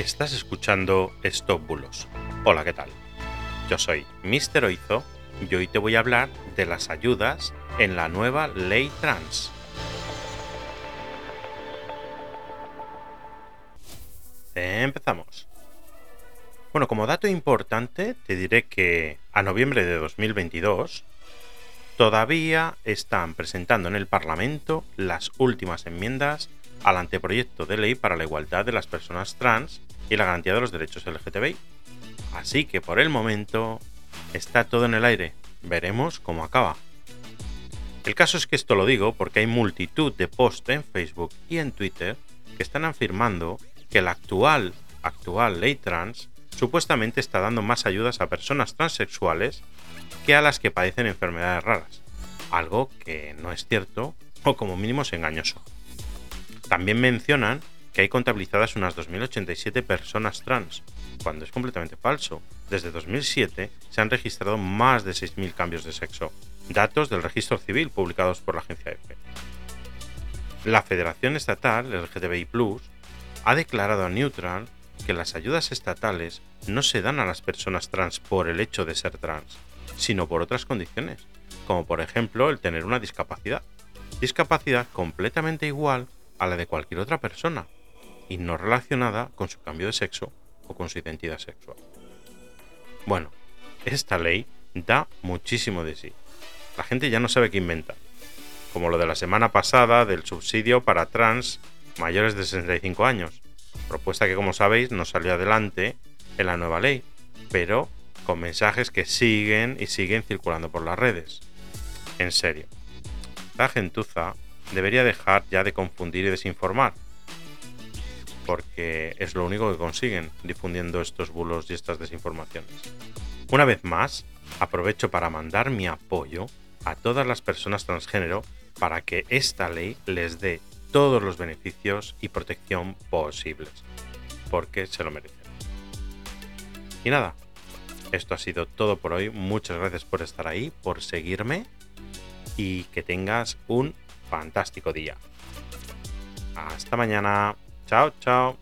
Estás escuchando Stop Bulos. Hola, ¿qué tal? Yo soy Mr. Oizo y hoy te voy a hablar de las ayudas en la nueva ley trans. Empezamos. Bueno, como dato importante, te diré que a noviembre de 2022 todavía están presentando en el Parlamento las últimas enmiendas al anteproyecto de ley para la igualdad de las personas trans y la garantía de los derechos LGTBI. Así que por el momento está todo en el aire. Veremos cómo acaba. El caso es que esto lo digo porque hay multitud de posts en Facebook y en Twitter que están afirmando que la actual, actual ley trans supuestamente está dando más ayudas a personas transexuales que a las que padecen enfermedades raras. Algo que no es cierto o como mínimo es engañoso. También mencionan que hay contabilizadas unas 2.087 personas trans, cuando es completamente falso. Desde 2007 se han registrado más de 6.000 cambios de sexo, datos del registro civil publicados por la agencia EFE. La Federación Estatal LGTBI Plus ha declarado a Neutral que las ayudas estatales no se dan a las personas trans por el hecho de ser trans, sino por otras condiciones, como por ejemplo el tener una discapacidad. Discapacidad completamente igual a la de cualquier otra persona, y no relacionada con su cambio de sexo o con su identidad sexual. Bueno, esta ley da muchísimo de sí. La gente ya no sabe qué inventar, como lo de la semana pasada del subsidio para trans mayores de 65 años, propuesta que como sabéis no salió adelante en la nueva ley, pero con mensajes que siguen y siguen circulando por las redes. En serio, la gentuza debería dejar ya de confundir y desinformar porque es lo único que consiguen difundiendo estos bulos y estas desinformaciones. Una vez más, aprovecho para mandar mi apoyo a todas las personas transgénero para que esta ley les dé todos los beneficios y protección posibles, porque se lo merecen. Y nada, esto ha sido todo por hoy. Muchas gracias por estar ahí, por seguirme y que tengas un fantástico día. Hasta mañana. Chao, chao.